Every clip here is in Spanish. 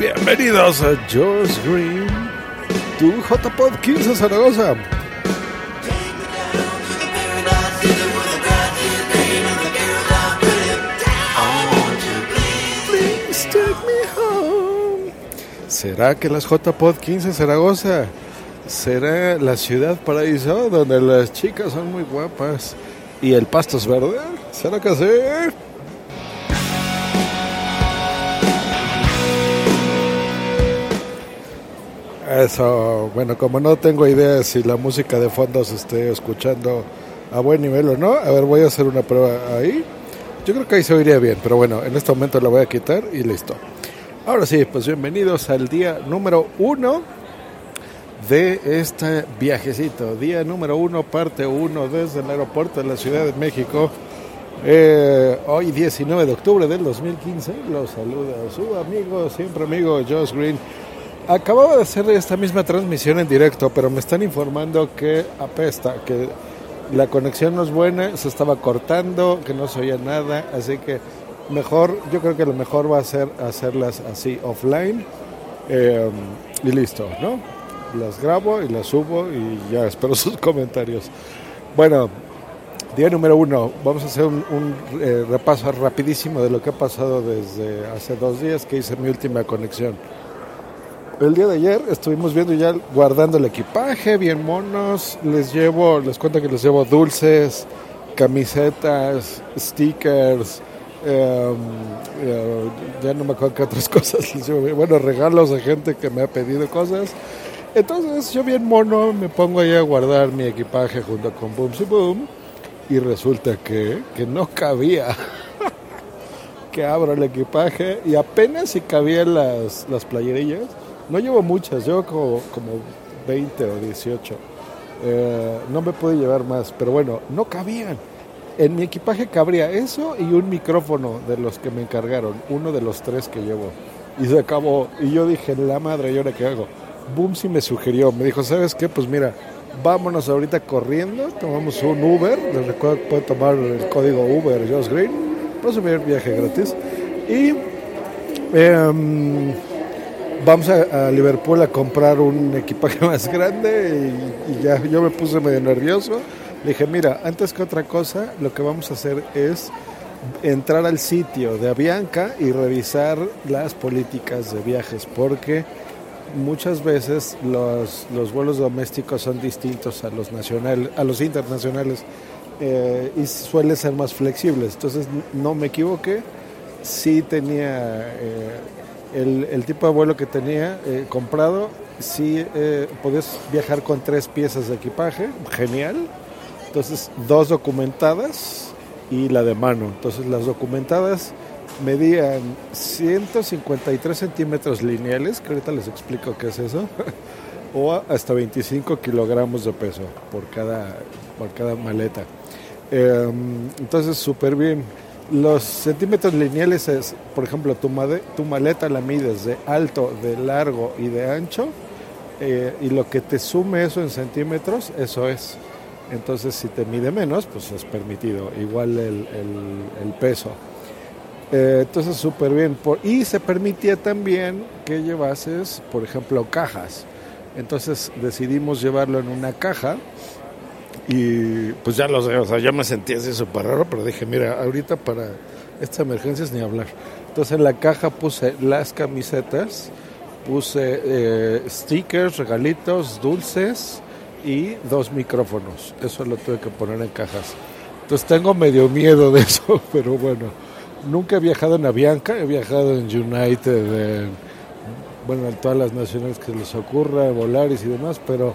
Bienvenidos a Josh Green, tu JPod 15 Zaragoza. ¿Será que las JPod 15 Zaragoza será la ciudad paraíso donde las chicas son muy guapas y el pasto es verde? ¿Será que sí? Eso, bueno, como no tengo idea si la música de fondo se esté escuchando a buen nivel o no, a ver, voy a hacer una prueba ahí. Yo creo que ahí se oiría bien, pero bueno, en este momento la voy a quitar y listo. Ahora sí, pues bienvenidos al día número uno de este viajecito. Día número uno, parte uno, desde el aeropuerto de la Ciudad de México. Eh, hoy 19 de octubre del 2015, los saluda su amigo, siempre amigo Josh Green. Acababa de hacer esta misma transmisión en directo, pero me están informando que apesta, que la conexión no es buena, se estaba cortando, que no se oía nada, así que mejor, yo creo que lo mejor va a ser hacerlas así offline eh, y listo, ¿no? Las grabo y las subo y ya espero sus comentarios. Bueno, día número uno, vamos a hacer un, eh, repaso rapidísimo de lo que ha pasado desde hace dos días que hice mi última conexión. El día de ayer estuvimos viendo ya guardando el equipaje, bien monos. Les llevo, les cuento que les llevo dulces, camisetas, stickers, eh, eh, ya no me acuerdo qué otras cosas les. Bueno, regalos a gente que me ha pedido cosas. Entonces yo bien mono me pongo ahí a guardar mi equipaje junto con Boom Boom y resulta que, que no cabía. que abro el equipaje y apenas si cabían las, las playerillas. No llevo muchas, llevo como, como 20 o 18. Eh, no me pude llevar más, pero bueno, no cabían. En mi equipaje cabría eso y un micrófono de los que me encargaron, uno de los tres que llevo. Y se acabó. Y yo dije, la madre, ¿y ahora qué hago? Boom sí me sugirió, me dijo, ¿sabes qué? Pues mira, vámonos ahorita corriendo, tomamos un Uber, les recuerdo que pueden tomar el código Uber Josh Green, para subir viaje gratis. Y eh, vamos a, Liverpool a comprar un equipaje más grande y, ya yo me puse medio nervioso. Dije, mira, antes que otra cosa, lo que vamos a hacer es entrar al sitio de Avianca y revisar las políticas de viajes, porque muchas veces los, los vuelos domésticos son distintos a los, nacional, a los internacionales eh, y suelen ser más flexibles. Entonces, no me equivoqué, sí tenía... Eh, el, el, tipo de vuelo que tenía eh, comprado, sí eh, podías viajar con tres piezas de equipaje, genial. Entonces, dos documentadas y la de mano. Entonces, las documentadas medían 153 centímetros lineales, que ahorita les explico qué es eso, o hasta 25 kilogramos de peso por cada, por cada maleta. Eh, entonces, súper bien. Los centímetros lineales es, por ejemplo, tu, tu, maleta la mides de alto, de largo y de ancho, eh, y lo que te sume eso en centímetros, eso es. Entonces, si te mide menos, pues es permitido, igual el, el peso. Eh, entonces, súper bien. Por, y se permitía también que llevases, por ejemplo, cajas. Entonces decidimos llevarlo en una caja y pues ya lo sé, o sea, yo me sentí así súper raro, pero dije, mira, ahorita para estas emergencias ni hablar. Entonces en la caja puse las camisetas, puse eh, stickers, regalitos, dulces y dos micrófonos. Eso lo tuve que poner en cajas. Entonces tengo medio miedo de eso, pero bueno. Nunca he viajado en Avianca, he viajado en United, en, bueno, en todas las naciones que les ocurra, Volaris y demás, pero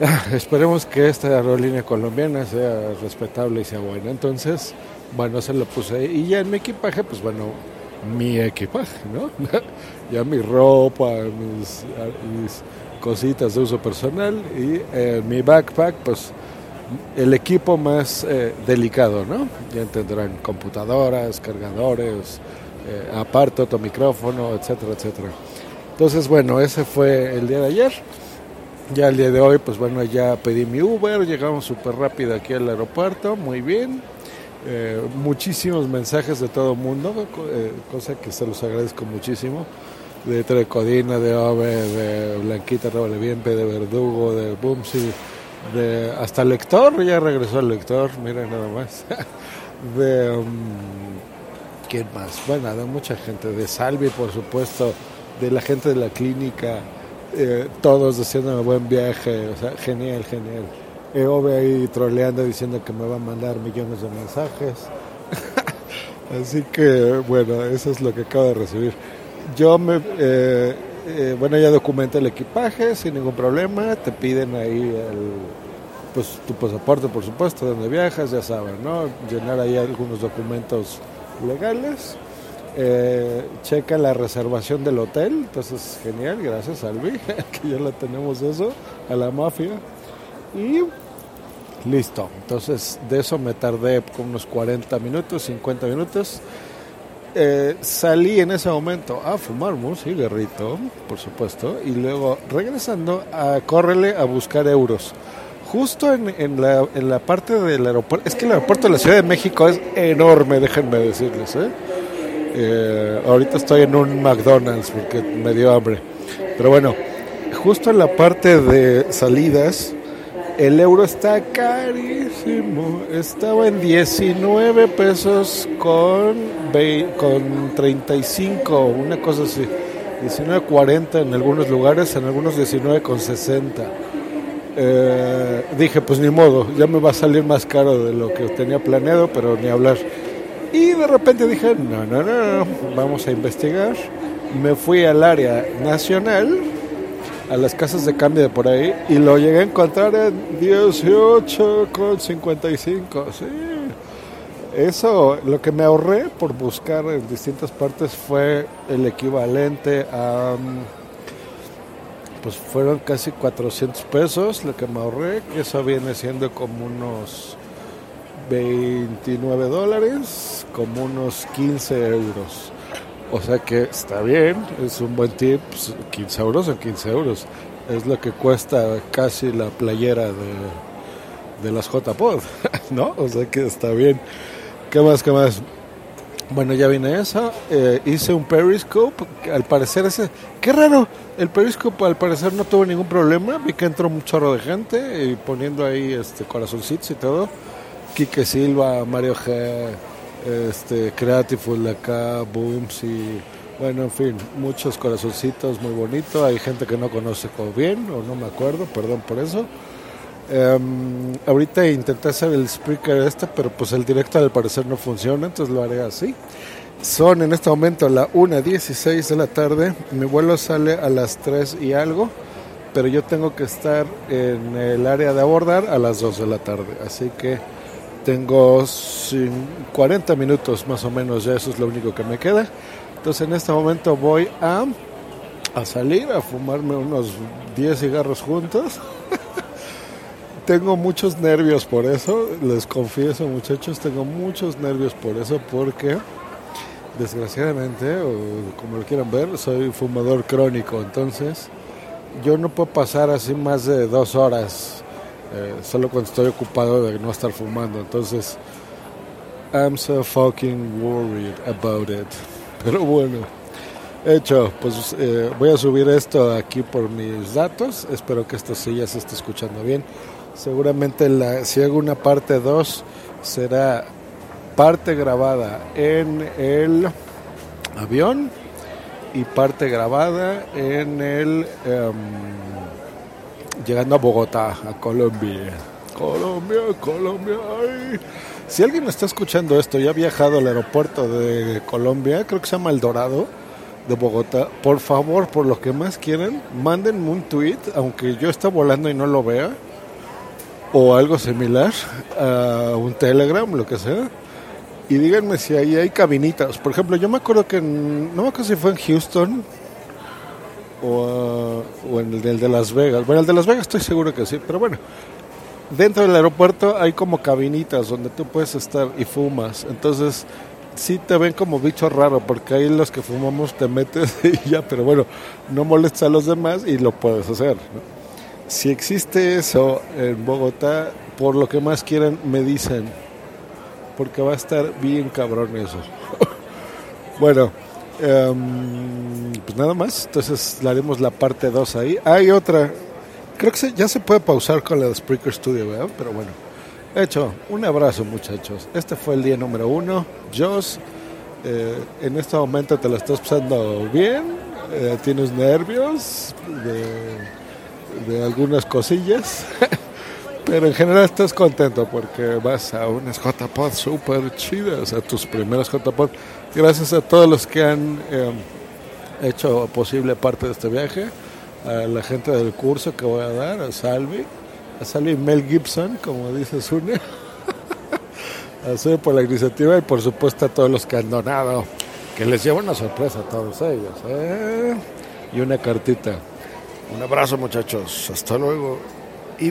ah, esperemos que esta aerolínea colombiana sea respetable y sea buena. Entonces, bueno, se lo puse. Y ya en mi equipaje, pues bueno, mi equipaje, ¿no? ya mi ropa, mis, mis cositas de uso personal y eh, mi backpack, pues el equipo más eh, delicado, ¿no? Ya tendrán computadoras, cargadores, eh, aparte otro micrófono, etcétera, etcétera. Entonces, bueno, ese fue el día de ayer. Ya el día de hoy, pues bueno, ya pedí mi Uber, llegamos súper rápido aquí al aeropuerto, muy bien. Eh, muchísimos mensajes de todo el mundo, eh, cosa que se los agradezco muchísimo. De Trecodina, de Ove, de Blanquita Revoleviempe, de Verdugo, de Bumsy, de hasta lector, ya regresó el lector, miren nada más. de um, quién más, bueno, de mucha gente, de Salvi por supuesto, de la gente de la clínica, eh, todos un buen viaje, o sea, genial, genial. Eove ahí troleando diciendo que me va a mandar millones de mensajes. Así que bueno, eso es lo que acabo de recibir. Yo me, eh, eh, bueno, ya documenté el equipaje sin ningún problema. Te piden ahí el, pues tu pasaporte, por supuesto, donde viajas, ya saben, ¿no? Llenar ahí algunos documentos legales. Eh, checa la reservación del hotel, entonces genial, gracias Albi, que ya la tenemos eso, a la mafia. Y listo, entonces de eso me tardé con unos 40 minutos, 50 minutos. Eh, salí en ese momento a fumar un cigarrito, por supuesto, y luego regresando a córrele a buscar euros. Justo en, en, la, en la parte del aeropuerto, es que el aeropuerto de la Ciudad de México es enorme, déjenme decirles. ¿eh? Eh, ahorita estoy en un McDonald's porque me dio hambre. Pero bueno, justo en la parte de salidas, el euro está carísimo. Estaba en 19 pesos con, con 35, una cosa así. 19.40 en algunos lugares, en algunos 19 con 60. Eh, dije, pues ni modo, ya me va a salir más caro de lo que tenía planeado, pero ni hablar. Y de repente dije, no, no, no, vamos a investigar. Me fui al área nacional, a las casas de cambio de por ahí, y lo llegué a encontrar en 18,55. Sí. Eso, lo que me ahorré por buscar en distintas partes fue el equivalente a pues fueron casi 400 pesos lo que me ahorré, que eso viene siendo como unos 29 dólares, como unos 15 euros. O sea que está bien, es un buen tip, 15 pues, euros o 15 euros. Es lo que cuesta casi la playera de, de las J-Pod, ¿no? O sea que está bien. ¿Qué más, qué más? Bueno, ya vine eso. Eh, hice un Periscope. Al parecer ese... ¡Qué raro! El Periscope al parecer no tuvo ningún problema. Vi que entró un chorro de gente y poniendo ahí este corazoncitos y todo. Quique Silva, Mario G, este, Creative acá, Booms y bueno, en fin, muchos corazoncitos muy bonitos. Hay gente que no conoce bien o no me acuerdo, perdón por eso. Em, ahorita intenté hacer el speaker este, pero pues el directo al parecer no funciona, entonces lo haré así. Son en este momento la 1.16 de la tarde, mi vuelo sale a las 3 y algo, pero yo tengo que estar en el área de abordar a las 2 de la tarde, así que tengo 40 minutos más o menos, ya eso es lo único que me queda. Entonces en este momento voy a, a salir a fumarme unos 10 cigarros juntos. tengo muchos nervios por eso, les confieso muchachos, tengo muchos nervios por eso porque desgraciadamente, como lo quieran ver, soy fumador crónico, entonces yo no puedo pasar así más de dos horas eh, solo cuando estoy ocupado de no estar fumando. Entonces, I'm so fucking worried about it. Pero bueno, hecho, pues eh, voy a subir esto aquí por mis datos. Espero que esto sí ya se esté escuchando bien. Seguramente la, si hago una parte 2 será parte grabada en el avión y parte grabada en el... Em, llegando a Bogotá, a Colombia. Colombia, Colombia, ay. Si alguien está escuchando esto y ha viajado al aeropuerto de Colombia, creo que se llama El Dorado, de Bogotá, por favor, por lo que más quieran, mándenme un tweet, aunque yo esté volando y no lo vea, o algo similar, a un Telegram, lo que sea, y díganme si ahí hay cabinitas. Por ejemplo, yo me acuerdo que, en, no me acuerdo si fue en Houston o, uh, o en el, el de Las Vegas. Bueno, el de Las Vegas estoy seguro que sí, pero bueno, dentro del aeropuerto hay como cabinitas donde tú puedes estar y fumas. Entonces, sí te ven como bicho raro, porque ahí los que fumamos te metes y ya, pero bueno, no molestas a los demás y lo puedes hacer. Si existe eso en Bogotá, por lo que más quieran, me dicen, porque va a estar bien cabrón eso. bueno, um, pues nada más, entonces le haremos la parte 2 ahí. Hay otra, creo que se, ya se puede pausar con la de Spreaker Studio, ¿verdad? Pero bueno, hecho, un abrazo muchachos. Este fue el día número uno. Joss, eh, en este momento te lo estás pasando bien, eh, tienes nervios de, de algunas cosillas. Pero en general estás contento porque vas a unas JPod súper chidas, a tus primeras JPod. Gracias a todos los que han eh, hecho posible parte de este viaje, a la gente del curso que voy a dar, a Salvi, a Salvi Mel Gibson, como dice Sune, a Sune por la iniciativa y por supuesto a todos los que han donado, que les lleva una sorpresa a todos ellos. ¿eh? Y una cartita. Un abrazo muchachos, hasta luego. Y